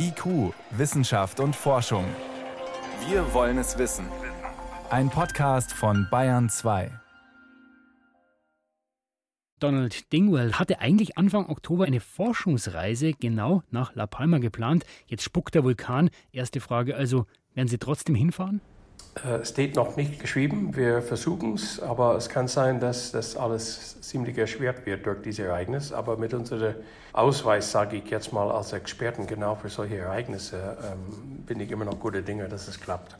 IQ, Wissenschaft und Forschung. Wir wollen es wissen. Ein Podcast von Bayern 2. Donald Dingwell hatte eigentlich Anfang Oktober eine Forschungsreise genau nach La Palma geplant. Jetzt spuckt der Vulkan. Erste Frage also, werden Sie trotzdem hinfahren? Äh, es steht noch nicht geschrieben, wir versuchen es, aber es kann sein, dass das alles ziemlich erschwert wird durch dieses Ereignis. Aber mit unserem Ausweis, sage ich jetzt mal als Experten genau für solche Ereignisse, ähm, bin ich immer noch gute Dinge, dass es klappt.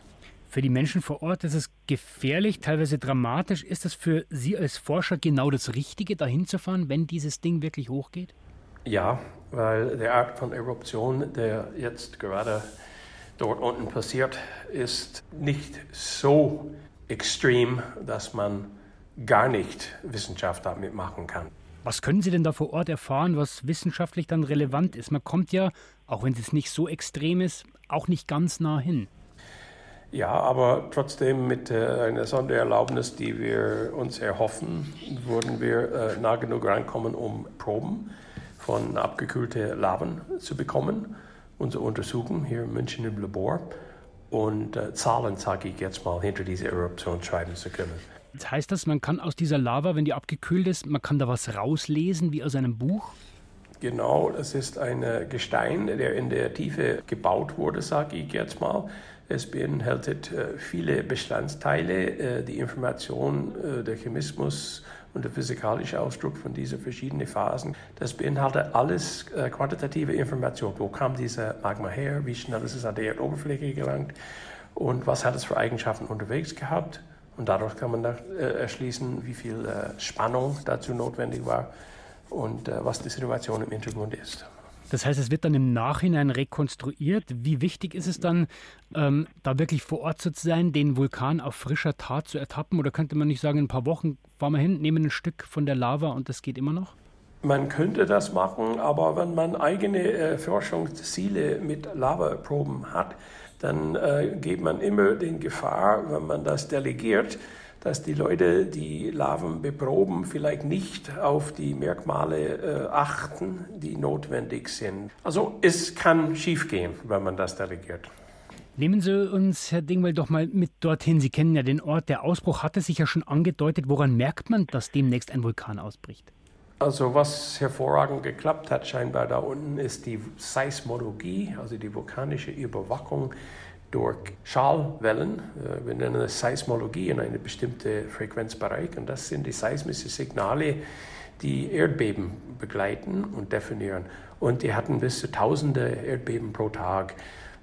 Für die Menschen vor Ort ist es gefährlich, teilweise dramatisch. Ist es für Sie als Forscher genau das Richtige, dahin zu fahren, wenn dieses Ding wirklich hochgeht? Ja, weil der Art von Eruption, der jetzt gerade dort unten passiert, ist nicht so extrem, dass man gar nicht Wissenschaft damit machen kann. Was können Sie denn da vor Ort erfahren, was wissenschaftlich dann relevant ist? Man kommt ja, auch wenn es nicht so extrem ist, auch nicht ganz nah hin. Ja, aber trotzdem mit äh, einer Sondererlaubnis, die wir uns erhoffen, würden wir äh, nah genug reinkommen, um Proben von abgekühlten Laven zu bekommen unsere Untersuchung hier in München im Labor und äh, Zahlen, sage ich jetzt mal, hinter dieser Eruption schreiben zu können. Das heißt das, man kann aus dieser Lava, wenn die abgekühlt ist, man kann da was rauslesen wie aus einem Buch? Genau, das ist ein Gestein, der in der Tiefe gebaut wurde, sage ich jetzt mal. Es beinhaltet äh, viele Bestandteile, äh, die Information, der Chemismus und der physikalische Ausdruck von diesen verschiedenen Phasen. Das beinhaltet alles äh, quantitative Information. Wo kam dieser Magma her? Wie schnell ist es an die Erdoberfläche gelangt? Und was hat es für Eigenschaften unterwegs gehabt? Und dadurch kann man äh, erschließen, wie viel äh, Spannung dazu notwendig war und äh, was die Situation im Hintergrund ist. Das heißt, es wird dann im Nachhinein rekonstruiert. Wie wichtig ist es dann, ähm, da wirklich vor Ort zu sein, den Vulkan auf frischer Tat zu ertappen? Oder könnte man nicht sagen, in ein paar Wochen fahren wir hin, nehmen ein Stück von der Lava und das geht immer noch? Man könnte das machen, aber wenn man eigene äh, Forschungsziele mit Lavaproben hat, dann äh, geht man immer den Gefahr, wenn man das delegiert, dass die Leute, die Larven beproben, vielleicht nicht auf die Merkmale äh, achten, die notwendig sind. Also es kann schiefgehen, wenn man das delegiert. Nehmen Sie uns, Herr Dingwell, doch mal mit dorthin. Sie kennen ja den Ort. Der Ausbruch hatte sich ja schon angedeutet. Woran merkt man, dass demnächst ein Vulkan ausbricht? Also was hervorragend geklappt hat scheinbar da unten ist die Seismologie, also die vulkanische Überwachung durch Schallwellen. Äh, wir nennen es Seismologie in einem bestimmten Frequenzbereich. Und das sind die seismischen Signale, die Erdbeben begleiten und definieren. Und die hatten bis zu tausende Erdbeben pro Tag.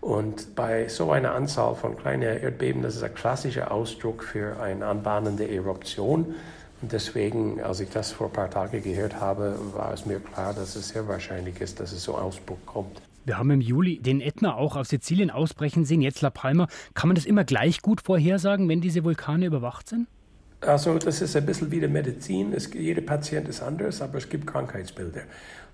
Und bei so einer Anzahl von kleinen Erdbeben, das ist ein klassischer Ausdruck für eine anbahnende Eruption. Deswegen, als ich das vor ein paar Tagen gehört habe, war es mir klar, dass es sehr wahrscheinlich ist, dass es so Ausbruch kommt. Wir haben im Juli den Ätna auch auf Sizilien ausbrechen sehen, jetzt La Palma. Kann man das immer gleich gut vorhersagen, wenn diese Vulkane überwacht sind? Also das ist ein bisschen wie die Medizin. Es, jeder Patient ist anders, aber es gibt Krankheitsbilder.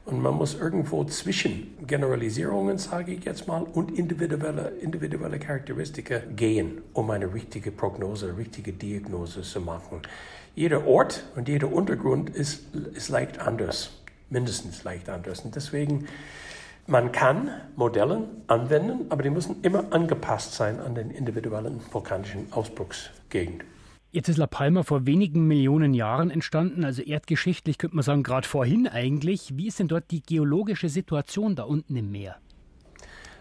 Und man muss irgendwo zwischen Generalisierungen, sage ich jetzt mal, und individuelle, individuelle Charakteristika gehen, um eine richtige Prognose, eine richtige Diagnose zu machen. Jeder Ort und jeder Untergrund ist, ist leicht anders, mindestens leicht anders. Und deswegen man kann Modelle anwenden, aber die müssen immer angepasst sein an den individuellen vulkanischen Ausbruchsgegend. Jetzt ist La Palma vor wenigen Millionen Jahren entstanden, also erdgeschichtlich könnte man sagen, gerade vorhin eigentlich. Wie ist denn dort die geologische Situation da unten im Meer?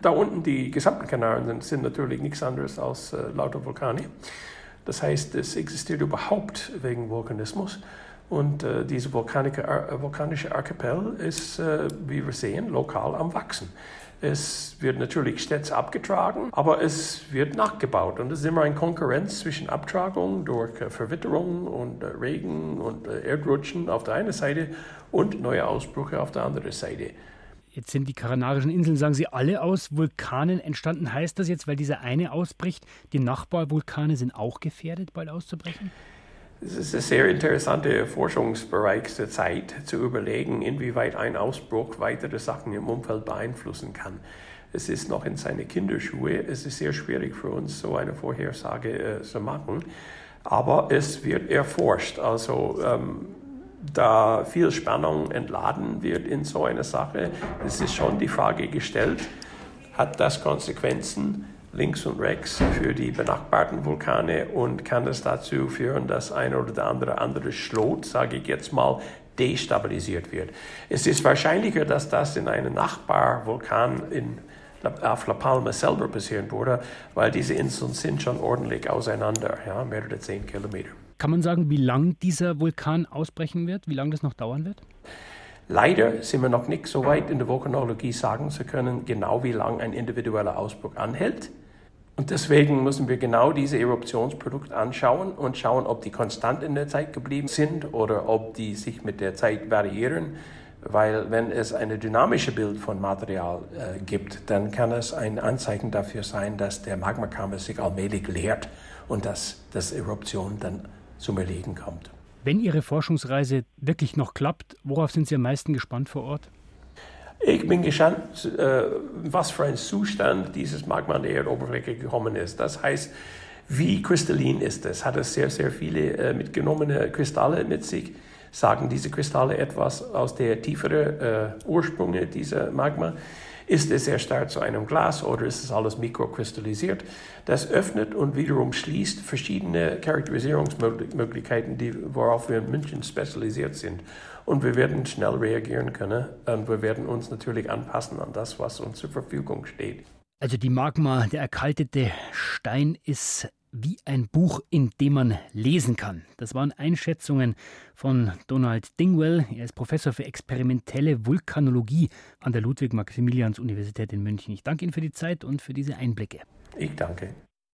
Da unten die gesamten Kanaren sind, sind natürlich nichts anderes als äh, lauter Vulkane. Das heißt, es existiert überhaupt wegen Vulkanismus. Und äh, vulkanische, äh, vulkanische Archipel ist, äh, wie wir sehen, lokal am Wachsen. Es wird natürlich stets abgetragen, aber es wird nachgebaut. Und es ist immer eine Konkurrenz zwischen Abtragung durch äh, Verwitterung und äh, Regen und äh, Erdrutschen auf der einen Seite und neue Ausbrüche auf der anderen Seite. Jetzt sind die Kanarischen Inseln, sagen Sie, alle aus Vulkanen entstanden. Heißt das jetzt, weil dieser eine ausbricht, die Nachbarvulkane sind auch gefährdet, bald auszubrechen? Es ist ein sehr interessanter Forschungsbereich der Zeit, zu überlegen, inwieweit ein Ausbruch weitere Sachen im Umfeld beeinflussen kann. Es ist noch in seine Kinderschuhe. Es ist sehr schwierig für uns, so eine Vorhersage äh, zu machen. Aber es wird erforscht. Also, ähm, da viel Spannung entladen wird in so einer Sache, es ist schon die Frage gestellt, hat das Konsequenzen links und rechts für die benachbarten Vulkane und kann es dazu führen, dass ein oder andere andere Schlot, sage ich jetzt mal, destabilisiert wird. Es ist wahrscheinlicher, dass das in einem Nachbarvulkan in, auf La Palma selber passieren würde, weil diese Inseln sind schon ordentlich auseinander, ja, mehrere zehn Kilometer. Kann man sagen, wie lang dieser Vulkan ausbrechen wird, wie lange das noch dauern wird? Leider sind wir noch nicht so weit in der Vulkanologie sagen zu können, genau wie lange ein individueller Ausbruch anhält. Und deswegen müssen wir genau diese Eruptionsprodukte anschauen und schauen, ob die konstant in der Zeit geblieben sind oder ob die sich mit der Zeit variieren. Weil wenn es ein dynamisches Bild von Material äh, gibt, dann kann es ein Anzeichen dafür sein, dass der Magmakammer sich allmählich leert und dass das Eruption dann zum Erliegen kommt. Wenn Ihre Forschungsreise wirklich noch klappt, worauf sind Sie am meisten gespannt vor Ort? Ich bin gespannt, äh, was für ein Zustand dieses Magma an der Erdoberfläche gekommen ist. Das heißt, wie kristallin ist es? Hat es sehr, sehr viele äh, mitgenommene Kristalle mit sich? Sagen diese Kristalle etwas aus der tieferen äh, Ursprünge dieser Magma? Ist es sehr stark zu einem Glas oder ist es alles mikrokristallisiert? Das öffnet und wiederum schließt verschiedene Charakterisierungsmöglichkeiten, die, worauf wir in München spezialisiert sind. Und wir werden schnell reagieren können und wir werden uns natürlich anpassen an das, was uns zur Verfügung steht. Also die Magma, der erkaltete Stein ist wie ein Buch, in dem man lesen kann. Das waren Einschätzungen von Donald Dingwell. Er ist Professor für experimentelle Vulkanologie an der Ludwig-Maximilians-Universität in München. Ich danke Ihnen für die Zeit und für diese Einblicke. Ich danke.